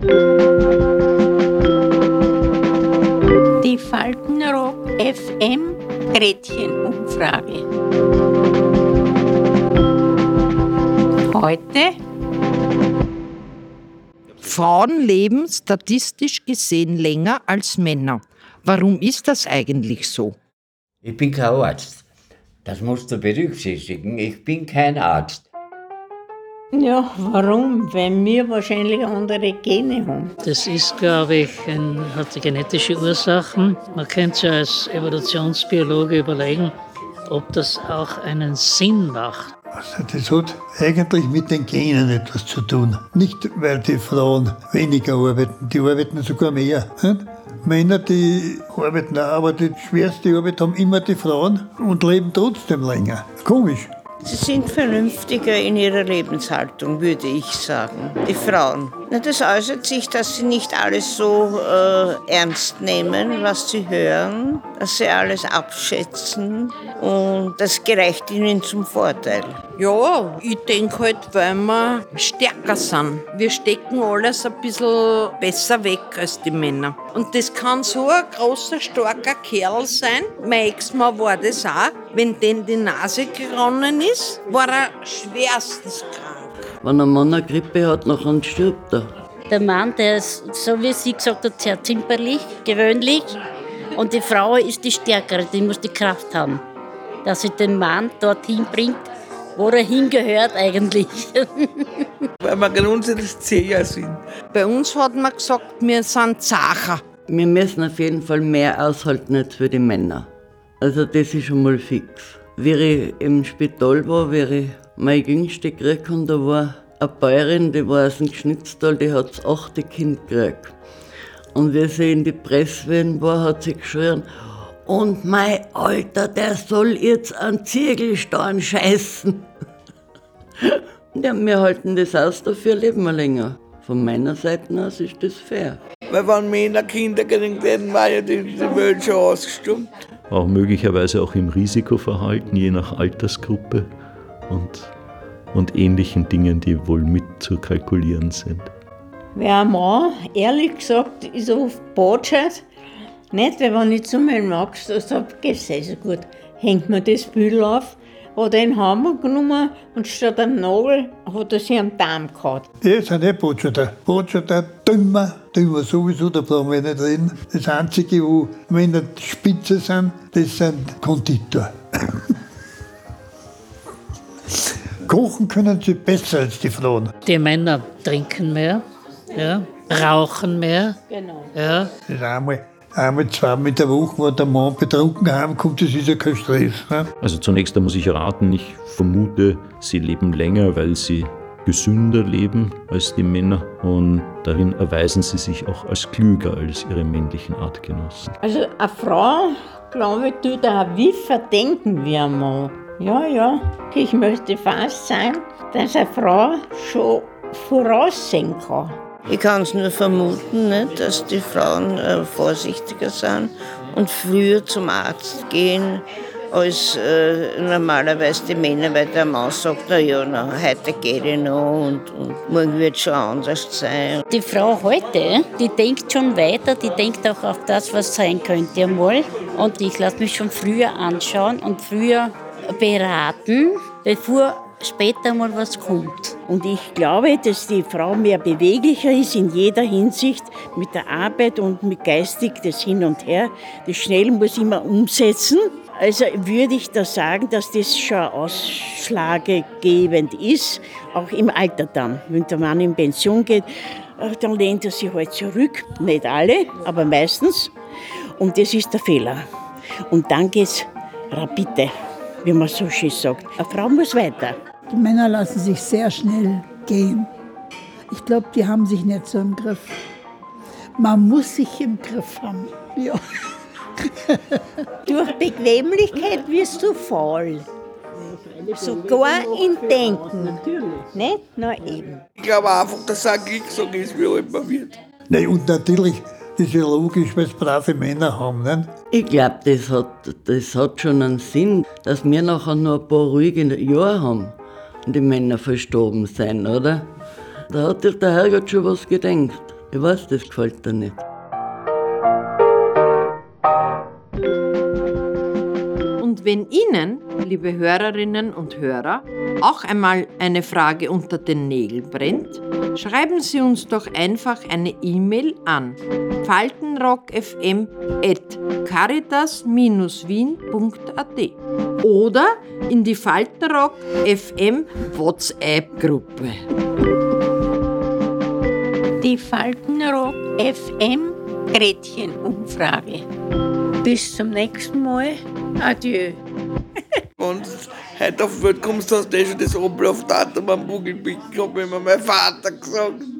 Die Faltenrock FM Gretchenumfrage. Heute Frauen leben statistisch gesehen länger als Männer. Warum ist das eigentlich so? Ich bin kein Arzt. Das musst du berücksichtigen. Ich bin kein Arzt. Ja, warum? Weil wir wahrscheinlich andere Gene haben. Das ist, glaube ich, ein, hat genetische Ursachen. Man könnte sich als Evolutionsbiologe überlegen, ob das auch einen Sinn macht. Also das hat eigentlich mit den Genen etwas zu tun. Nicht, weil die Frauen weniger arbeiten, die arbeiten sogar mehr. Nicht? Männer, die arbeiten auch, aber die schwerste Arbeit haben immer die Frauen und leben trotzdem länger. Komisch. Sie sind vernünftiger in ihrer Lebenshaltung, würde ich sagen. Die Frauen. Das äußert sich, dass sie nicht alles so äh, ernst nehmen, was sie hören, dass sie alles abschätzen und das gereicht ihnen zum Vorteil. Ja, ich denke halt, weil wir stärker sind. Wir stecken alles ein bisschen besser weg als die Männer. Und das kann so ein großer, starker Kerl sein. Mein Ex-Mann war das auch. Wenn denn die Nase geronnen ist, war er schwerstens krank. Wenn ein Mann eine Grippe hat, dann stirbt er. Der Mann, der ist, so wie sie gesagt hat, sehr zimperlich, gewöhnlich. Und die Frau ist die Stärkere, die muss die Kraft haben, dass sie den Mann dorthin bringt, wo er hingehört eigentlich. Weil wir grundsätzlich zäher sind. Bei uns hat man gesagt, wir sind Zacher. Wir müssen auf jeden Fall mehr aushalten als für die Männer. Also das ist schon mal fix. Wie ich im Spital war, wie ich meine Jüngste gekriegt und da war eine Bäuerin, die war aus dem Geschnitztal, die hat das achte Kind gekriegt. Und wie sie in die Presswehen war, hat sie geschrien, und mein Alter, der soll jetzt an Ziegelstein scheißen. ja, wir halten das aus, dafür leben wir länger. Von meiner Seite aus ist das fair. Weil wenn Männer Kinder kriegen, dann war ja die, die Welt schon ausgestimmt. Auch möglicherweise auch im Risikoverhalten, je nach Altersgruppe und, und ähnlichen Dingen, die wohl mit zu kalkulieren sind. Wer ein Mann, ehrlich gesagt, ist oft Botschaft. Nicht, weil wenn ich zu meinem Max sage, geht's also gut, hängt mir das Büdel auf, hat er einen Hammer genommen und statt einem Nagel hat er sich am Darm gehabt. Die sind nicht Botschafter. Botschafter, dümmer, dümmer sowieso, da brauchen wir nicht reden. Das Einzige, wo Männer Spitze sind, das sind Konditor. Kochen können sie besser als die Frauen. Die Männer trinken mehr, ja, rauchen mehr. Genau. Ja. Das ist einmal, einmal zweimal in der Woche, wo der Mann betrunken heimkommt, das ist ja kein Stress. Ne? Also zunächst muss ich raten, ich vermute, sie leben länger, weil sie gesünder leben als die Männer und darin erweisen sie sich auch als klüger als ihre männlichen Artgenossen. Also eine Frau, glaube ich, tut auch wie verdenken ein Mann. Ja, ja, ich möchte fast sein, dass eine Frau schon voraussehen kann. Ich kann es nur vermuten, nicht, dass die Frauen äh, vorsichtiger sind und früher zum Arzt gehen als äh, normalerweise die Männer, weil der Mann sagt, na ja, na, heute geht ich noch und, und morgen wird es schon anders sein. Die Frau heute, die denkt schon weiter, die denkt auch auf das, was sein könnte einmal. Und ich lasse mich schon früher anschauen und früher beraten, bevor später mal was kommt. Und ich glaube, dass die Frau mehr beweglicher ist in jeder Hinsicht mit der Arbeit und mit geistig das Hin und Her. Das Schnell muss immer umsetzen. Also würde ich da sagen, dass das schon ausschlaggebend ist, auch im Alter dann. Wenn der Mann in Pension geht, dann lehnt er sich halt zurück. Nicht alle, aber meistens. Und das ist der Fehler. Und dann geht's rapide, wie man so schön sagt. Eine Frau muss weiter. Die Männer lassen sich sehr schnell gehen. Ich glaube, die haben sich nicht so im Griff. Man muss sich im Griff haben. Ja. Durch Bequemlichkeit wirst du faul. Sogar in Denken. Natürlich. Nicht? Na eben. Ich glaube einfach, dass es ein Glück so ist, wie alt man wird. Nee, und natürlich ist ja logisch, weil es brave Männer haben. Nicht? Ich glaube, das hat, das hat schon einen Sinn, dass wir nachher noch ein paar ruhige Jahre haben und die Männer verstorben sind, oder? Da hat sich der Herrgott schon was gedenkt. Ich weiß, das gefällt dir nicht. Und wenn Ihnen, liebe Hörerinnen und Hörer, auch einmal eine Frage unter den Nägeln brennt, schreiben Sie uns doch einfach eine E-Mail an faltenrock.fm.caritas-wien.at oder in die Faltenrock FM WhatsApp-Gruppe. Die Faltenrock FM Gretchenumfrage. Bis zum nächsten Mal. Adieu. Und heute auf die Welt kommst, hast du eh schon das Oblofdatum am Bugelpick gehabt, wie mir mein Vater gesagt